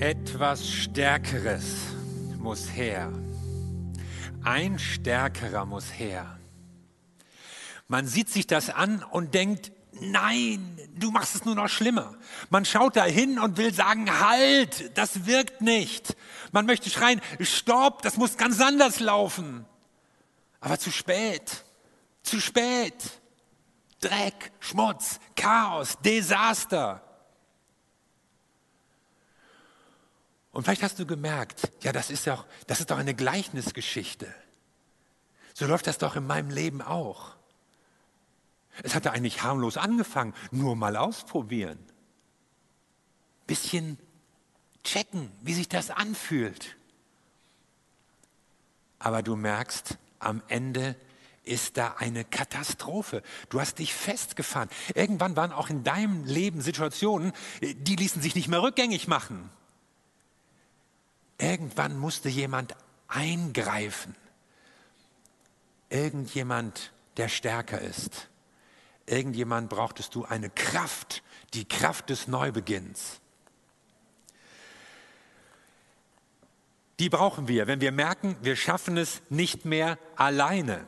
Etwas Stärkeres muss her. Ein Stärkerer muss her. Man sieht sich das an und denkt, nein, du machst es nur noch schlimmer. Man schaut da hin und will sagen, halt, das wirkt nicht. Man möchte schreien, stopp, das muss ganz anders laufen. Aber zu spät, zu spät. Dreck, Schmutz, Chaos, Desaster. Und vielleicht hast du gemerkt, ja, das ist doch, das ist doch eine Gleichnisgeschichte. So läuft das doch in meinem Leben auch. Es hatte eigentlich harmlos angefangen, nur mal ausprobieren. Bisschen checken, wie sich das anfühlt. Aber du merkst, am Ende ist da eine Katastrophe. Du hast dich festgefahren. Irgendwann waren auch in deinem Leben Situationen, die ließen sich nicht mehr rückgängig machen. Irgendwann musste jemand eingreifen. Irgendjemand, der stärker ist. Irgendjemand brauchtest du eine Kraft, die Kraft des Neubeginns. Die brauchen wir, wenn wir merken, wir schaffen es nicht mehr alleine.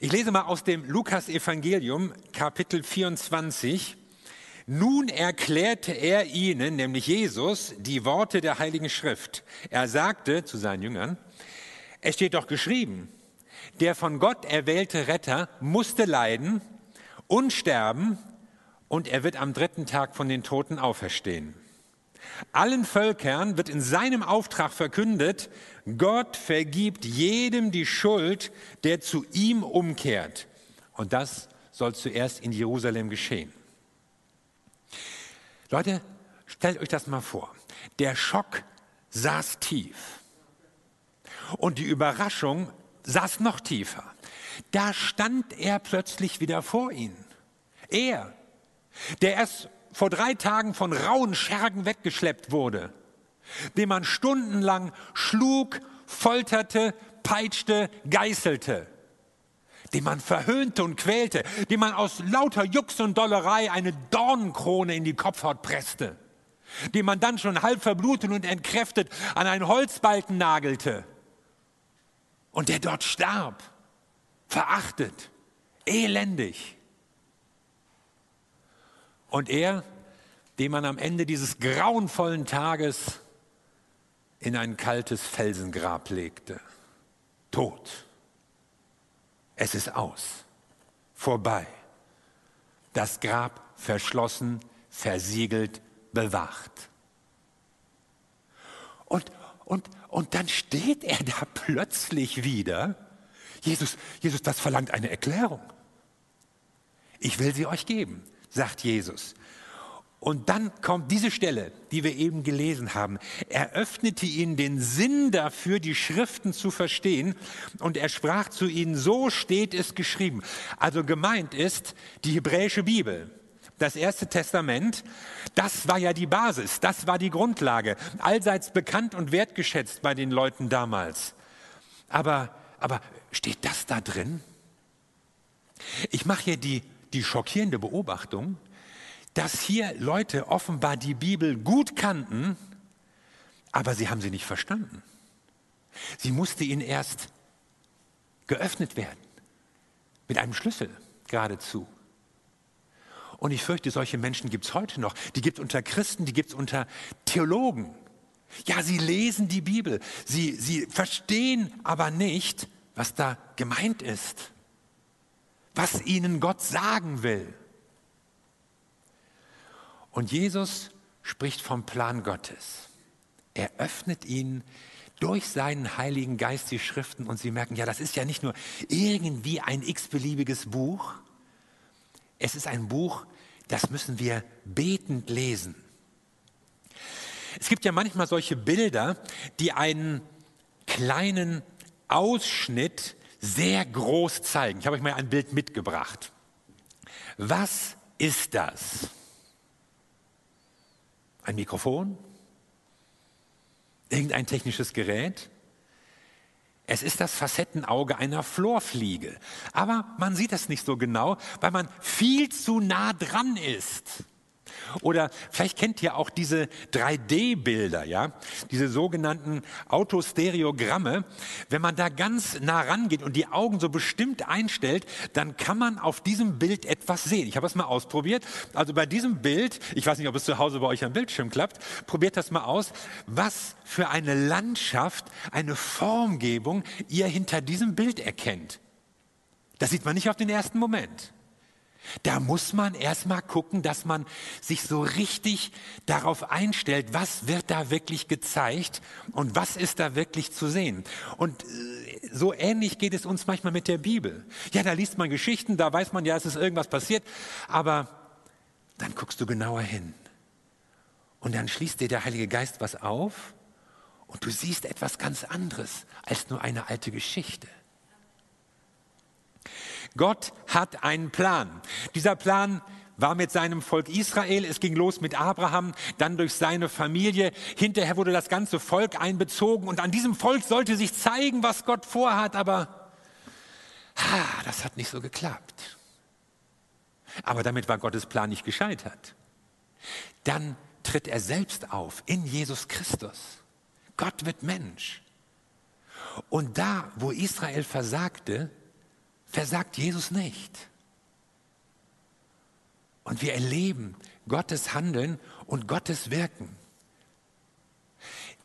Ich lese mal aus dem Lukas-Evangelium, Kapitel 24. Nun erklärte er ihnen, nämlich Jesus, die Worte der Heiligen Schrift. Er sagte zu seinen Jüngern, es steht doch geschrieben, der von Gott erwählte Retter musste leiden und sterben und er wird am dritten Tag von den Toten auferstehen. Allen Völkern wird in seinem Auftrag verkündet, Gott vergibt jedem die Schuld, der zu ihm umkehrt. Und das soll zuerst in Jerusalem geschehen. Leute, stellt euch das mal vor. Der Schock saß tief. Und die Überraschung saß noch tiefer. Da stand er plötzlich wieder vor ihnen. Er, der erst vor drei Tagen von rauen Schergen weggeschleppt wurde, den man stundenlang schlug, folterte, peitschte, geißelte, den man verhöhnte und quälte, dem man aus lauter Jux und Dollerei eine Dornenkrone in die Kopfhaut presste, den man dann schon halb verblutet und entkräftet an einen Holzbalken nagelte und der dort starb, verachtet, elendig. Und er, den man am Ende dieses grauenvollen Tages in ein kaltes Felsengrab legte, tot. Es ist aus, vorbei. Das Grab verschlossen, versiegelt, bewacht. Und, und, und dann steht er da plötzlich wieder. Jesus, Jesus, das verlangt eine Erklärung. Ich will sie euch geben, sagt Jesus. Und dann kommt diese Stelle, die wir eben gelesen haben. Er öffnete ihnen den Sinn dafür, die Schriften zu verstehen. Und er sprach zu ihnen, so steht es geschrieben. Also gemeint ist die hebräische Bibel. Das erste Testament, das war ja die Basis, das war die Grundlage. Allseits bekannt und wertgeschätzt bei den Leuten damals. Aber, aber steht das da drin? Ich mache hier die, die schockierende Beobachtung, dass hier Leute offenbar die Bibel gut kannten, aber sie haben sie nicht verstanden. Sie musste ihnen erst geöffnet werden, mit einem Schlüssel geradezu. Und ich fürchte, solche Menschen gibt es heute noch. Die gibt es unter Christen, die gibt es unter Theologen. Ja, sie lesen die Bibel, sie, sie verstehen aber nicht, was da gemeint ist, was ihnen Gott sagen will. Und Jesus spricht vom Plan Gottes. Er öffnet ihnen durch seinen Heiligen Geist die Schriften und sie merken, ja, das ist ja nicht nur irgendwie ein x-beliebiges Buch, es ist ein Buch, das müssen wir betend lesen. Es gibt ja manchmal solche Bilder, die einen kleinen Ausschnitt sehr groß zeigen. Ich habe euch mal ein Bild mitgebracht. Was ist das? Ein Mikrofon? Irgendein technisches Gerät? Es ist das Facettenauge einer Florfliege. Aber man sieht es nicht so genau, weil man viel zu nah dran ist. Oder vielleicht kennt ihr auch diese 3D-Bilder, ja, diese sogenannten Autostereogramme. Wenn man da ganz nah rangeht und die Augen so bestimmt einstellt, dann kann man auf diesem Bild etwas sehen. Ich habe es mal ausprobiert. Also bei diesem Bild, ich weiß nicht, ob es zu Hause bei euch am Bildschirm klappt, probiert das mal aus, was für eine Landschaft, eine Formgebung ihr hinter diesem Bild erkennt. Das sieht man nicht auf den ersten Moment. Da muss man erstmal gucken, dass man sich so richtig darauf einstellt, was wird da wirklich gezeigt und was ist da wirklich zu sehen. Und äh, so ähnlich geht es uns manchmal mit der Bibel. Ja, da liest man Geschichten, da weiß man ja, es ist irgendwas passiert, aber dann guckst du genauer hin. Und dann schließt dir der Heilige Geist was auf und du siehst etwas ganz anderes als nur eine alte Geschichte. Gott hat einen Plan. Dieser Plan war mit seinem Volk Israel. Es ging los mit Abraham, dann durch seine Familie. Hinterher wurde das ganze Volk einbezogen und an diesem Volk sollte sich zeigen, was Gott vorhat. Aber ha, das hat nicht so geklappt. Aber damit war Gottes Plan nicht gescheitert. Dann tritt er selbst auf in Jesus Christus. Gott wird Mensch. Und da, wo Israel versagte, versagt Jesus nicht. Und wir erleben Gottes Handeln und Gottes Wirken.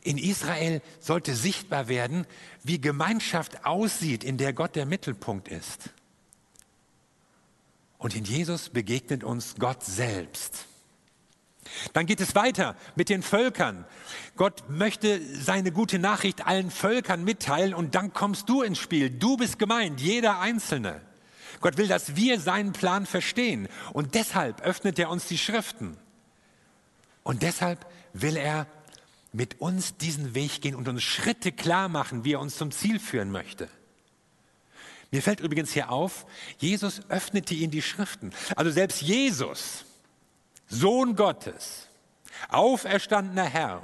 In Israel sollte sichtbar werden, wie Gemeinschaft aussieht, in der Gott der Mittelpunkt ist. Und in Jesus begegnet uns Gott selbst. Dann geht es weiter mit den Völkern. Gott möchte seine gute Nachricht allen Völkern mitteilen und dann kommst du ins Spiel. Du bist gemeint, jeder Einzelne. Gott will, dass wir seinen Plan verstehen und deshalb öffnet er uns die Schriften. Und deshalb will er mit uns diesen Weg gehen und uns Schritte klar machen, wie er uns zum Ziel führen möchte. Mir fällt übrigens hier auf, Jesus öffnete ihnen die Schriften. Also selbst Jesus, Sohn Gottes, auferstandener Herr,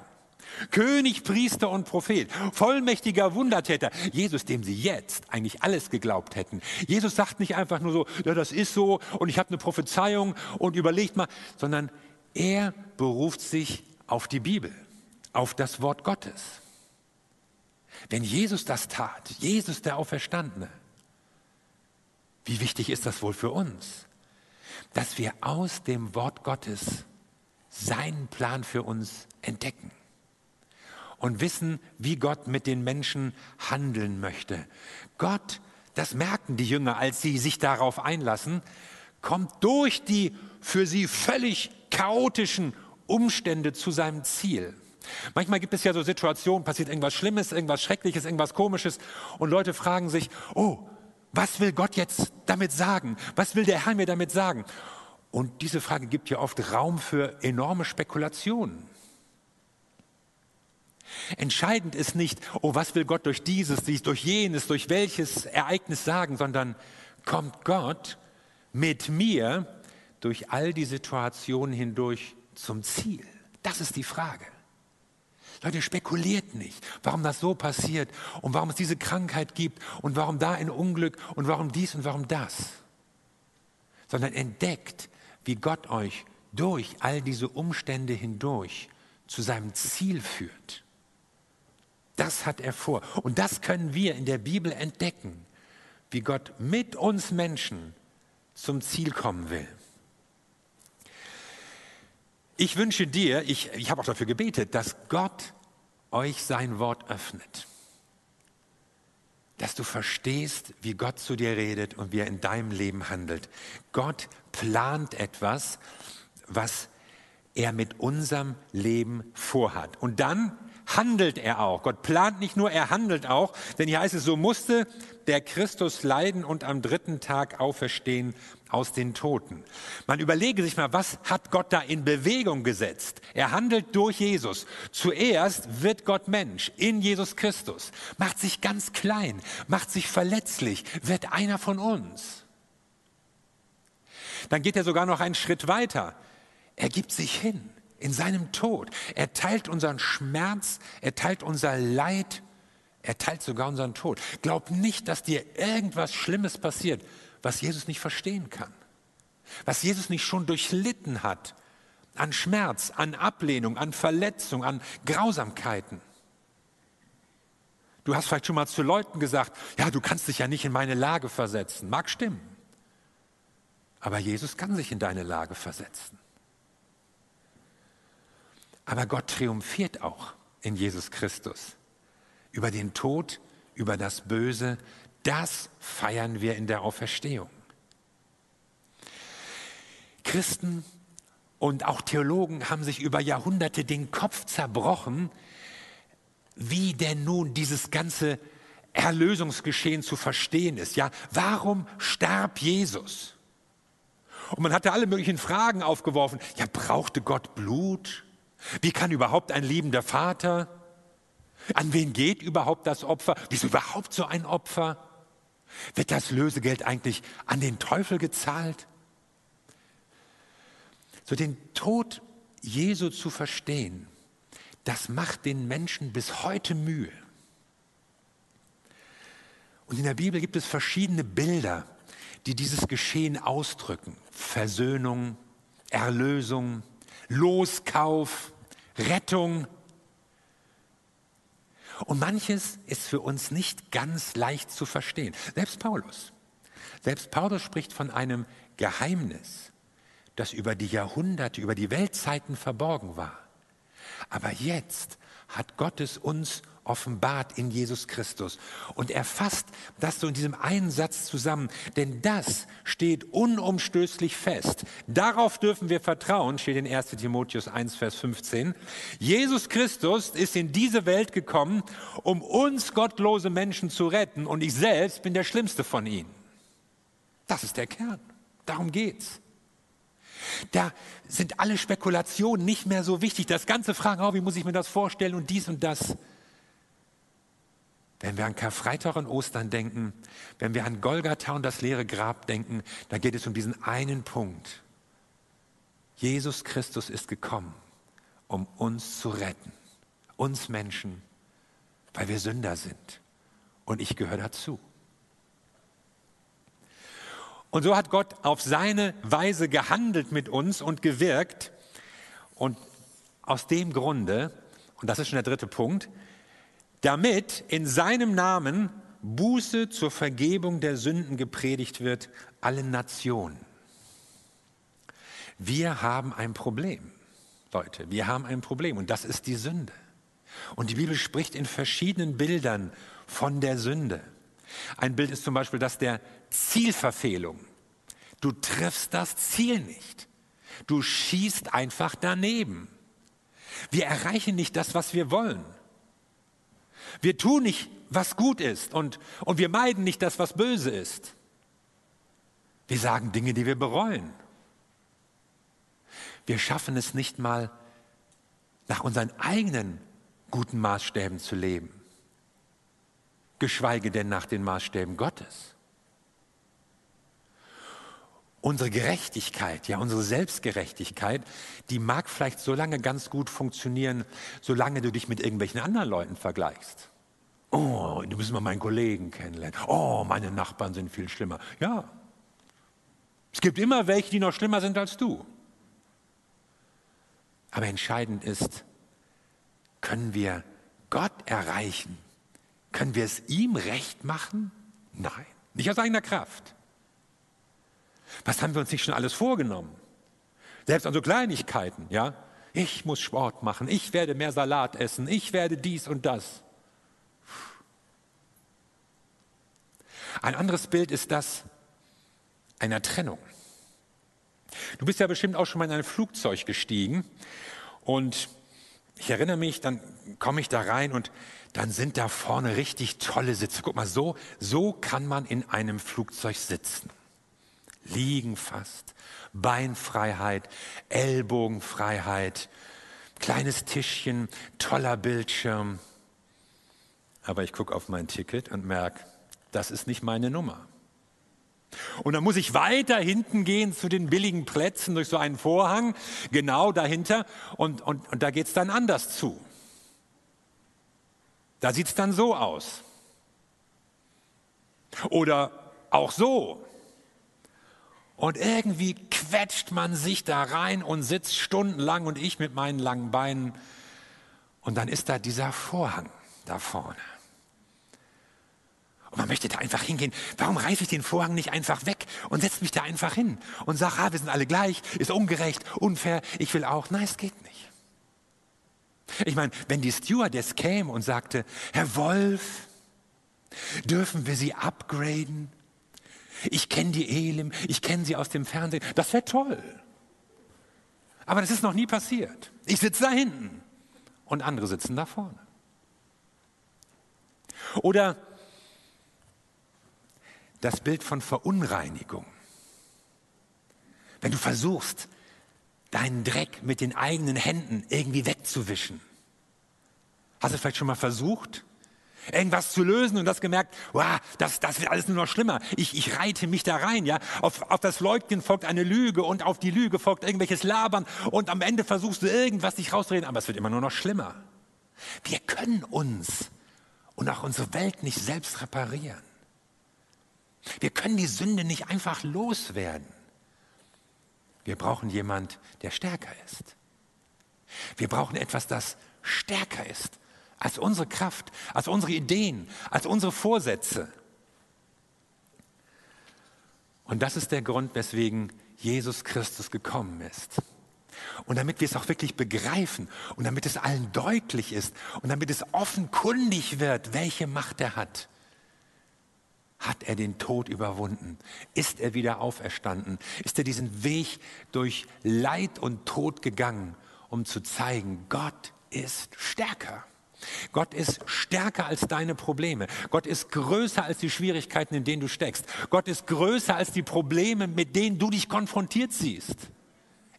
König, Priester und Prophet, vollmächtiger Wundertäter, Jesus, dem sie jetzt eigentlich alles geglaubt hätten. Jesus sagt nicht einfach nur so, ja, das ist so und ich habe eine Prophezeiung und überlegt mal, sondern er beruft sich auf die Bibel, auf das Wort Gottes. Wenn Jesus das tat, Jesus der Auferstandene, wie wichtig ist das wohl für uns? Dass wir aus dem Wort Gottes seinen Plan für uns entdecken und wissen, wie Gott mit den Menschen handeln möchte. Gott, das merken die Jünger, als sie sich darauf einlassen, kommt durch die für sie völlig chaotischen Umstände zu seinem Ziel. Manchmal gibt es ja so Situationen, passiert irgendwas Schlimmes, irgendwas Schreckliches, irgendwas Komisches und Leute fragen sich, oh, was will Gott jetzt damit sagen? Was will der Herr mir damit sagen? Und diese Frage gibt ja oft Raum für enorme Spekulationen. Entscheidend ist nicht, oh, was will Gott durch dieses, durch jenes, durch welches Ereignis sagen, sondern kommt Gott mit mir durch all die Situationen hindurch zum Ziel? Das ist die Frage. Leute, spekuliert nicht, warum das so passiert und warum es diese Krankheit gibt und warum da ein Unglück und warum dies und warum das, sondern entdeckt, wie Gott euch durch all diese Umstände hindurch zu seinem Ziel führt. Das hat er vor. Und das können wir in der Bibel entdecken, wie Gott mit uns Menschen zum Ziel kommen will. Ich wünsche dir, ich, ich habe auch dafür gebetet, dass Gott euch sein Wort öffnet. Dass du verstehst, wie Gott zu dir redet und wie er in deinem Leben handelt. Gott plant etwas, was er mit unserem Leben vorhat. Und dann handelt er auch. Gott plant nicht nur, er handelt auch. Denn hier heißt es, so musste der Christus leiden und am dritten Tag auferstehen aus den Toten. Man überlege sich mal, was hat Gott da in Bewegung gesetzt? Er handelt durch Jesus. Zuerst wird Gott Mensch in Jesus Christus, macht sich ganz klein, macht sich verletzlich, wird einer von uns. Dann geht er sogar noch einen Schritt weiter. Er gibt sich hin in seinem Tod. Er teilt unseren Schmerz, er teilt unser Leid, er teilt sogar unseren Tod. Glaub nicht, dass dir irgendwas Schlimmes passiert, was Jesus nicht verstehen kann. Was Jesus nicht schon durchlitten hat, an Schmerz, an Ablehnung, an Verletzung, an Grausamkeiten. Du hast vielleicht schon mal zu Leuten gesagt, ja, du kannst dich ja nicht in meine Lage versetzen. Mag stimmen. Aber Jesus kann sich in deine Lage versetzen. Aber Gott triumphiert auch in Jesus Christus. Über den Tod, über das Böse, das feiern wir in der Auferstehung. Christen und auch Theologen haben sich über Jahrhunderte den Kopf zerbrochen, wie denn nun dieses ganze Erlösungsgeschehen zu verstehen ist. Ja, warum starb Jesus? Und man hatte alle möglichen Fragen aufgeworfen. Ja, brauchte Gott Blut? Wie kann überhaupt ein liebender Vater? An wen geht überhaupt das Opfer? Wieso überhaupt so ein Opfer? Wird das Lösegeld eigentlich an den Teufel gezahlt? So den Tod Jesu zu verstehen, das macht den Menschen bis heute Mühe. Und in der Bibel gibt es verschiedene Bilder, die dieses Geschehen ausdrücken. Versöhnung, Erlösung, Loskauf, Rettung. Und manches ist für uns nicht ganz leicht zu verstehen. Selbst Paulus. Selbst Paulus spricht von einem Geheimnis, das über die Jahrhunderte, über die Weltzeiten verborgen war. Aber jetzt hat Gott es uns offenbart in Jesus Christus. Und er fasst das so in diesem einen Satz zusammen. Denn das steht unumstößlich fest. Darauf dürfen wir vertrauen, steht in 1 Timotheus 1, Vers 15. Jesus Christus ist in diese Welt gekommen, um uns gottlose Menschen zu retten. Und ich selbst bin der schlimmste von ihnen. Das ist der Kern. Darum geht's. Da sind alle Spekulationen nicht mehr so wichtig. Das ganze Fragen, oh, wie muss ich mir das vorstellen und dies und das. Wenn wir an Karfreitag und Ostern denken, wenn wir an Golgatha und das leere Grab denken, dann geht es um diesen einen Punkt. Jesus Christus ist gekommen, um uns zu retten, uns Menschen, weil wir Sünder sind. Und ich gehöre dazu. Und so hat Gott auf seine Weise gehandelt mit uns und gewirkt. Und aus dem Grunde, und das ist schon der dritte Punkt, damit in seinem Namen Buße zur Vergebung der Sünden gepredigt wird, allen Nationen. Wir haben ein Problem, Leute, wir haben ein Problem und das ist die Sünde. Und die Bibel spricht in verschiedenen Bildern von der Sünde. Ein Bild ist zum Beispiel das der Zielverfehlung. Du triffst das Ziel nicht. Du schießt einfach daneben. Wir erreichen nicht das, was wir wollen. Wir tun nicht, was gut ist und, und wir meiden nicht das, was böse ist. Wir sagen Dinge, die wir bereuen. Wir schaffen es nicht mal, nach unseren eigenen guten Maßstäben zu leben, geschweige denn nach den Maßstäben Gottes. Unsere Gerechtigkeit, ja, unsere Selbstgerechtigkeit, die mag vielleicht so lange ganz gut funktionieren, solange du dich mit irgendwelchen anderen Leuten vergleichst. Oh, du müssen mal meinen Kollegen kennenlernen. Oh, meine Nachbarn sind viel schlimmer. Ja. Es gibt immer welche, die noch schlimmer sind als du. Aber entscheidend ist, können wir Gott erreichen? Können wir es ihm recht machen? Nein, nicht aus eigener Kraft. Was haben wir uns nicht schon alles vorgenommen? Selbst an so Kleinigkeiten, ja? Ich muss Sport machen, ich werde mehr Salat essen, ich werde dies und das. Ein anderes Bild ist das einer Trennung. Du bist ja bestimmt auch schon mal in ein Flugzeug gestiegen und ich erinnere mich, dann komme ich da rein und dann sind da vorne richtig tolle Sitze. Guck mal, so, so kann man in einem Flugzeug sitzen liegen fast, Beinfreiheit, Ellbogenfreiheit, kleines Tischchen, toller Bildschirm. Aber ich gucke auf mein Ticket und merke, das ist nicht meine Nummer. Und dann muss ich weiter hinten gehen zu den billigen Plätzen durch so einen Vorhang, genau dahinter, und, und, und da geht es dann anders zu. Da sieht es dann so aus. Oder auch so. Und irgendwie quetscht man sich da rein und sitzt stundenlang und ich mit meinen langen Beinen. Und dann ist da dieser Vorhang da vorne. Und man möchte da einfach hingehen. Warum reiße ich den Vorhang nicht einfach weg und setze mich da einfach hin und sage, ah, wir sind alle gleich, ist ungerecht, unfair, ich will auch. Nein, es geht nicht. Ich meine, wenn die Stewardess käme und sagte, Herr Wolf, dürfen wir Sie upgraden? Ich kenne die Elim, ich kenne sie aus dem Fernsehen, das wäre toll. Aber das ist noch nie passiert. Ich sitze da hinten und andere sitzen da vorne. Oder das Bild von Verunreinigung. Wenn du versuchst, deinen Dreck mit den eigenen Händen irgendwie wegzuwischen. Hast du vielleicht schon mal versucht, irgendwas zu lösen und das gemerkt, wow, das, das wird alles nur noch schlimmer. Ich, ich reite mich da rein, ja. Auf, auf das Leugnen folgt eine Lüge und auf die Lüge folgt irgendwelches Labern und am Ende versuchst du irgendwas dich rauszureden, aber es wird immer nur noch schlimmer. Wir können uns und auch unsere Welt nicht selbst reparieren. Wir können die Sünde nicht einfach loswerden. Wir brauchen jemand, der stärker ist. Wir brauchen etwas, das stärker ist als unsere Kraft, als unsere Ideen, als unsere Vorsätze. Und das ist der Grund, weswegen Jesus Christus gekommen ist. Und damit wir es auch wirklich begreifen und damit es allen deutlich ist und damit es offenkundig wird, welche Macht er hat hat er den Tod überwunden? Ist er wieder auferstanden? Ist er diesen Weg durch Leid und Tod gegangen, um zu zeigen, Gott ist stärker. Gott ist stärker als deine Probleme. Gott ist größer als die Schwierigkeiten, in denen du steckst. Gott ist größer als die Probleme, mit denen du dich konfrontiert siehst.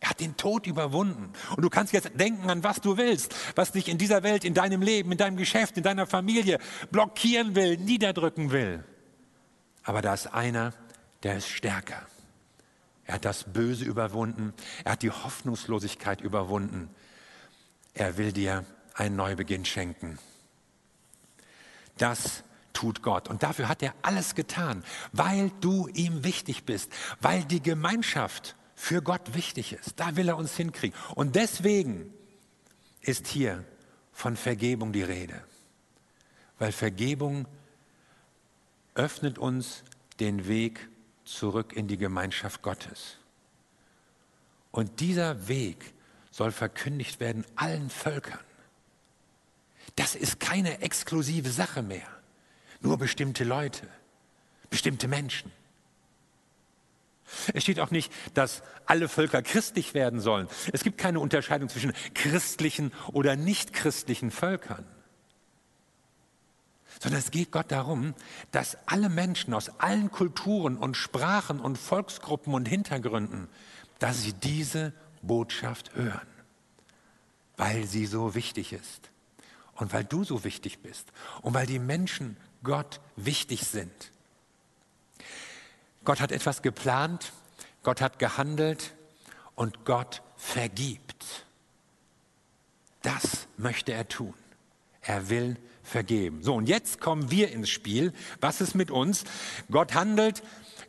Er hat den Tod überwunden. Und du kannst jetzt denken an, was du willst, was dich in dieser Welt, in deinem Leben, in deinem Geschäft, in deiner Familie blockieren will, niederdrücken will. Aber da ist einer, der ist stärker. Er hat das Böse überwunden. Er hat die Hoffnungslosigkeit überwunden. Er will dir einen Neubeginn schenken. Das tut Gott. Und dafür hat er alles getan, weil du ihm wichtig bist, weil die Gemeinschaft für Gott wichtig ist. Da will er uns hinkriegen. Und deswegen ist hier von Vergebung die Rede. Weil Vergebung öffnet uns den Weg zurück in die Gemeinschaft Gottes. Und dieser Weg soll verkündigt werden allen Völkern. Das ist keine exklusive Sache mehr. Nur bestimmte Leute, bestimmte Menschen. Es steht auch nicht, dass alle Völker christlich werden sollen. Es gibt keine Unterscheidung zwischen christlichen oder nichtchristlichen Völkern sondern es geht Gott darum, dass alle Menschen aus allen Kulturen und Sprachen und Volksgruppen und Hintergründen, dass sie diese Botschaft hören, weil sie so wichtig ist und weil du so wichtig bist und weil die Menschen Gott wichtig sind. Gott hat etwas geplant, Gott hat gehandelt und Gott vergibt. Das möchte er tun. Er will vergeben. So, und jetzt kommen wir ins Spiel. Was ist mit uns? Gott handelt,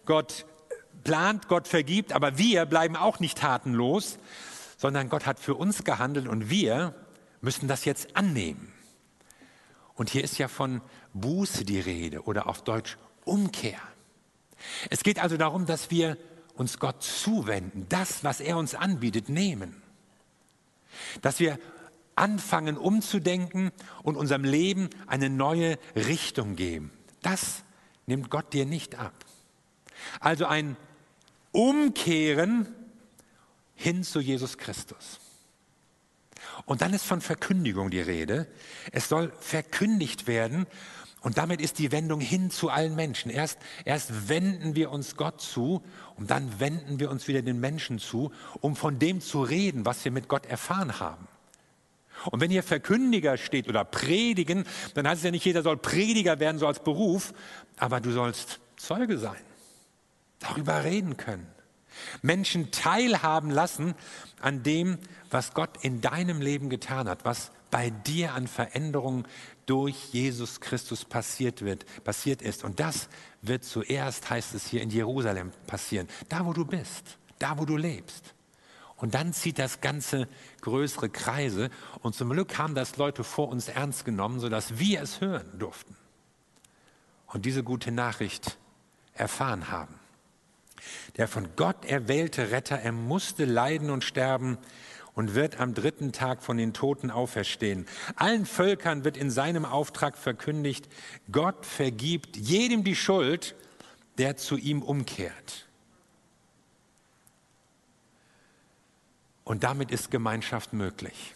Gott plant, Gott vergibt, aber wir bleiben auch nicht tatenlos, sondern Gott hat für uns gehandelt und wir müssen das jetzt annehmen. Und hier ist ja von Buße die Rede oder auf Deutsch Umkehr. Es geht also darum, dass wir uns Gott zuwenden, das, was er uns anbietet, nehmen. Dass wir anfangen umzudenken und unserem Leben eine neue Richtung geben. Das nimmt Gott dir nicht ab. Also ein Umkehren hin zu Jesus Christus. Und dann ist von Verkündigung die Rede. Es soll verkündigt werden und damit ist die Wendung hin zu allen Menschen. Erst, erst wenden wir uns Gott zu und dann wenden wir uns wieder den Menschen zu, um von dem zu reden, was wir mit Gott erfahren haben. Und wenn hier Verkündiger steht oder predigen, dann heißt es ja nicht, jeder soll Prediger werden, so als Beruf, aber du sollst Zeuge sein, darüber reden können, Menschen teilhaben lassen an dem, was Gott in deinem Leben getan hat, was bei dir an Veränderungen durch Jesus Christus passiert wird, passiert ist. Und das wird zuerst, heißt es hier, in Jerusalem passieren. Da, wo du bist, da, wo du lebst. Und dann zieht das Ganze größere Kreise. Und zum Glück haben das Leute vor uns ernst genommen, sodass wir es hören durften. Und diese gute Nachricht erfahren haben. Der von Gott erwählte Retter, er musste leiden und sterben und wird am dritten Tag von den Toten auferstehen. Allen Völkern wird in seinem Auftrag verkündigt, Gott vergibt jedem die Schuld, der zu ihm umkehrt. Und damit ist Gemeinschaft möglich.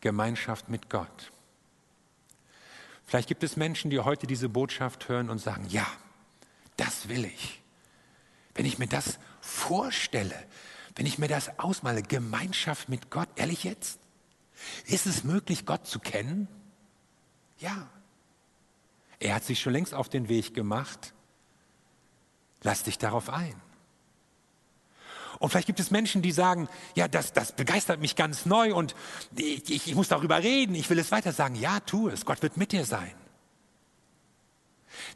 Gemeinschaft mit Gott. Vielleicht gibt es Menschen, die heute diese Botschaft hören und sagen, ja, das will ich. Wenn ich mir das vorstelle, wenn ich mir das ausmale, Gemeinschaft mit Gott, ehrlich jetzt? Ist es möglich, Gott zu kennen? Ja. Er hat sich schon längst auf den Weg gemacht. Lass dich darauf ein. Und vielleicht gibt es Menschen, die sagen, ja, das, das begeistert mich ganz neu und ich, ich, ich muss darüber reden, ich will es weiter sagen. Ja, tu es, Gott wird mit dir sein.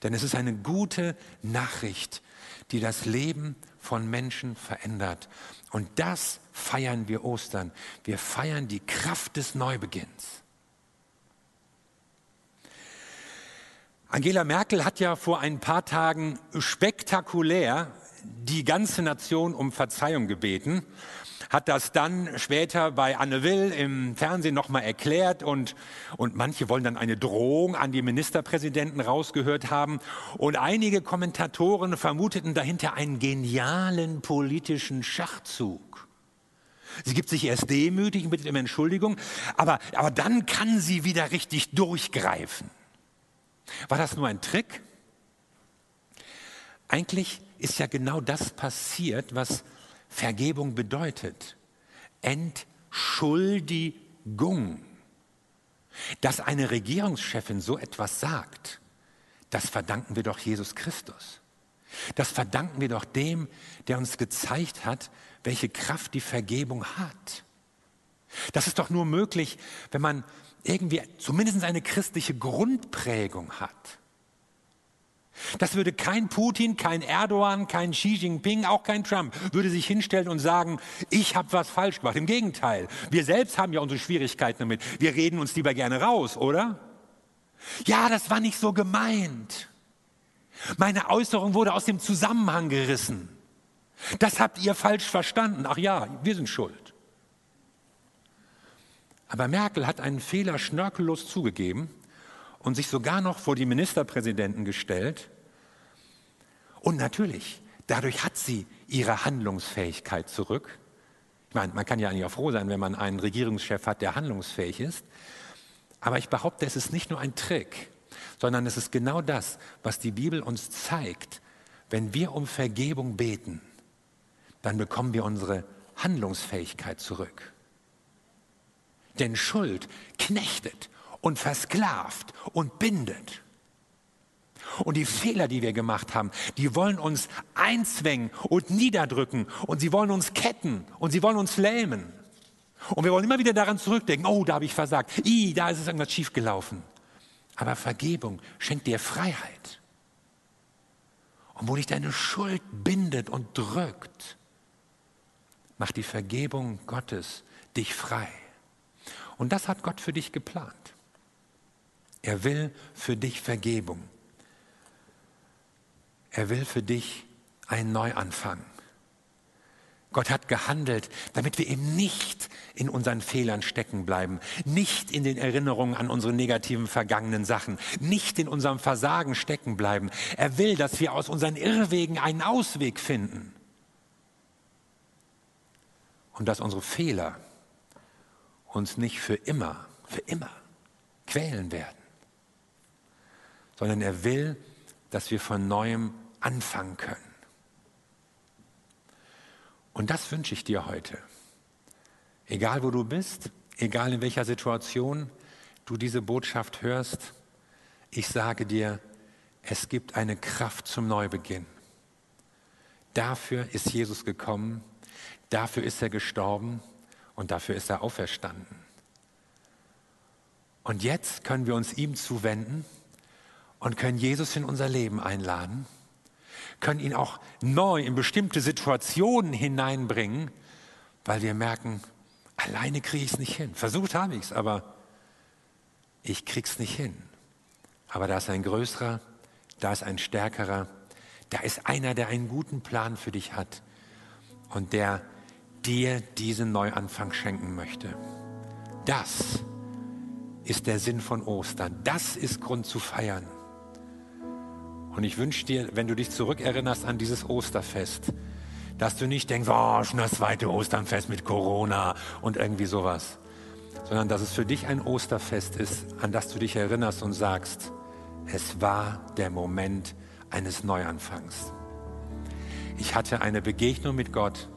Denn es ist eine gute Nachricht, die das Leben von Menschen verändert. Und das feiern wir Ostern. Wir feiern die Kraft des Neubeginns. Angela Merkel hat ja vor ein paar Tagen spektakulär die ganze Nation um Verzeihung gebeten hat das dann später bei Anne Will im Fernsehen nochmal erklärt und, und manche wollen dann eine Drohung an die Ministerpräsidenten rausgehört haben. Und einige Kommentatoren vermuteten dahinter einen genialen politischen Schachzug. Sie gibt sich erst demütig mit dem Entschuldigung, aber, aber dann kann sie wieder richtig durchgreifen. War das nur ein Trick? Eigentlich ist ja genau das passiert, was Vergebung bedeutet Entschuldigung. Dass eine Regierungschefin so etwas sagt, das verdanken wir doch Jesus Christus. Das verdanken wir doch dem, der uns gezeigt hat, welche Kraft die Vergebung hat. Das ist doch nur möglich, wenn man irgendwie zumindest eine christliche Grundprägung hat. Das würde kein Putin, kein Erdogan, kein Xi Jinping, auch kein Trump würde sich hinstellen und sagen, ich habe was falsch gemacht. Im Gegenteil, wir selbst haben ja unsere Schwierigkeiten damit. Wir reden uns lieber gerne raus, oder? Ja, das war nicht so gemeint. Meine Äußerung wurde aus dem Zusammenhang gerissen. Das habt ihr falsch verstanden. Ach ja, wir sind schuld. Aber Merkel hat einen Fehler schnörkellos zugegeben und sich sogar noch vor die Ministerpräsidenten gestellt. Und natürlich, dadurch hat sie ihre Handlungsfähigkeit zurück. Ich meine, man kann ja eigentlich auch froh sein, wenn man einen Regierungschef hat, der handlungsfähig ist. Aber ich behaupte, es ist nicht nur ein Trick, sondern es ist genau das, was die Bibel uns zeigt. Wenn wir um Vergebung beten, dann bekommen wir unsere Handlungsfähigkeit zurück. Denn Schuld knechtet und versklavt und bindet. Und die Fehler, die wir gemacht haben, die wollen uns einzwängen und niederdrücken und sie wollen uns ketten und sie wollen uns lähmen. Und wir wollen immer wieder daran zurückdenken, oh, da habe ich versagt, i, da ist es irgendwas schiefgelaufen. Aber Vergebung schenkt dir Freiheit. Und wo dich deine Schuld bindet und drückt, macht die Vergebung Gottes dich frei. Und das hat Gott für dich geplant. Er will für dich Vergebung. Er will für dich einen Neuanfang. Gott hat gehandelt, damit wir eben nicht in unseren Fehlern stecken bleiben, nicht in den Erinnerungen an unsere negativen vergangenen Sachen, nicht in unserem Versagen stecken bleiben. Er will, dass wir aus unseren Irrwegen einen Ausweg finden und dass unsere Fehler uns nicht für immer, für immer quälen werden sondern er will, dass wir von neuem anfangen können. Und das wünsche ich dir heute. Egal wo du bist, egal in welcher Situation du diese Botschaft hörst, ich sage dir, es gibt eine Kraft zum Neubeginn. Dafür ist Jesus gekommen, dafür ist er gestorben und dafür ist er auferstanden. Und jetzt können wir uns ihm zuwenden und können Jesus in unser Leben einladen, können ihn auch neu in bestimmte Situationen hineinbringen, weil wir merken, alleine kriege ich es nicht hin. Versucht habe ich es, aber ich krieg's nicht hin. Aber da ist ein größerer, da ist ein stärkerer, da ist einer, der einen guten Plan für dich hat und der dir diesen Neuanfang schenken möchte. Das ist der Sinn von Ostern. Das ist Grund zu feiern. Und ich wünsche dir, wenn du dich zurückerinnerst an dieses Osterfest, dass du nicht denkst, oh, schon das zweite Osternfest mit Corona und irgendwie sowas, sondern dass es für dich ein Osterfest ist, an das du dich erinnerst und sagst, es war der Moment eines Neuanfangs. Ich hatte eine Begegnung mit Gott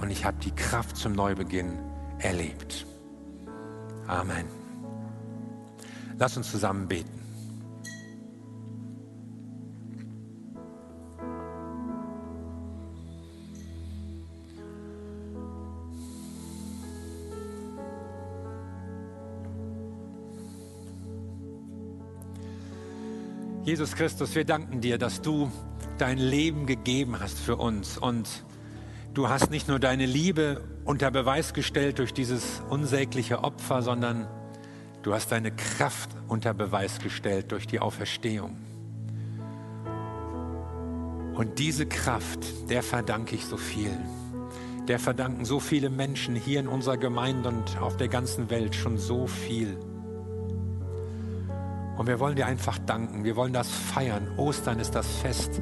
und ich habe die Kraft zum Neubeginn erlebt. Amen. Lass uns zusammen beten. Jesus Christus, wir danken dir, dass du dein Leben gegeben hast für uns und du hast nicht nur deine Liebe unter Beweis gestellt durch dieses unsägliche Opfer, sondern du hast deine Kraft unter Beweis gestellt durch die Auferstehung. Und diese Kraft, der verdanke ich so viel. Der verdanken so viele Menschen hier in unserer Gemeinde und auf der ganzen Welt schon so viel. Und wir wollen dir einfach danken. Wir wollen das feiern. Ostern ist das Fest,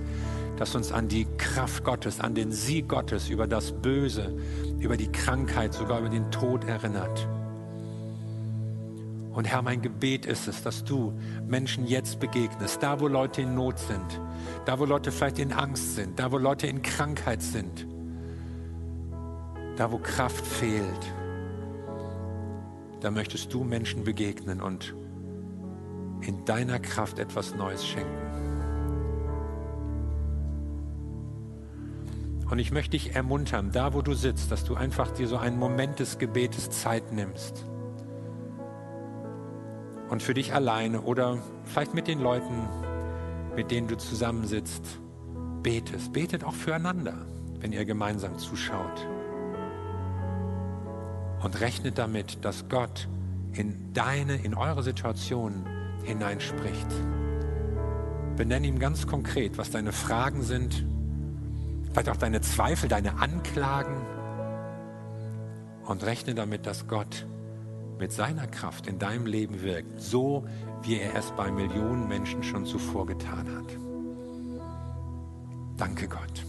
das uns an die Kraft Gottes, an den Sieg Gottes über das Böse, über die Krankheit, sogar über den Tod erinnert. Und Herr, mein Gebet ist es, dass du Menschen jetzt begegnest, da wo Leute in Not sind, da wo Leute vielleicht in Angst sind, da wo Leute in Krankheit sind, da wo Kraft fehlt. Da möchtest du Menschen begegnen und in deiner Kraft etwas Neues schenken. Und ich möchte dich ermuntern, da wo du sitzt, dass du einfach dir so einen Moment des Gebetes Zeit nimmst. Und für dich alleine oder vielleicht mit den Leuten, mit denen du zusammensitzt, betest. Betet auch füreinander, wenn ihr gemeinsam zuschaut. Und rechnet damit, dass Gott in deine, in eure Situation hineinspricht. Benenne ihm ganz konkret, was deine Fragen sind, vielleicht auch deine Zweifel, deine Anklagen und rechne damit, dass Gott mit seiner Kraft in deinem Leben wirkt, so wie er es bei Millionen Menschen schon zuvor getan hat. Danke Gott.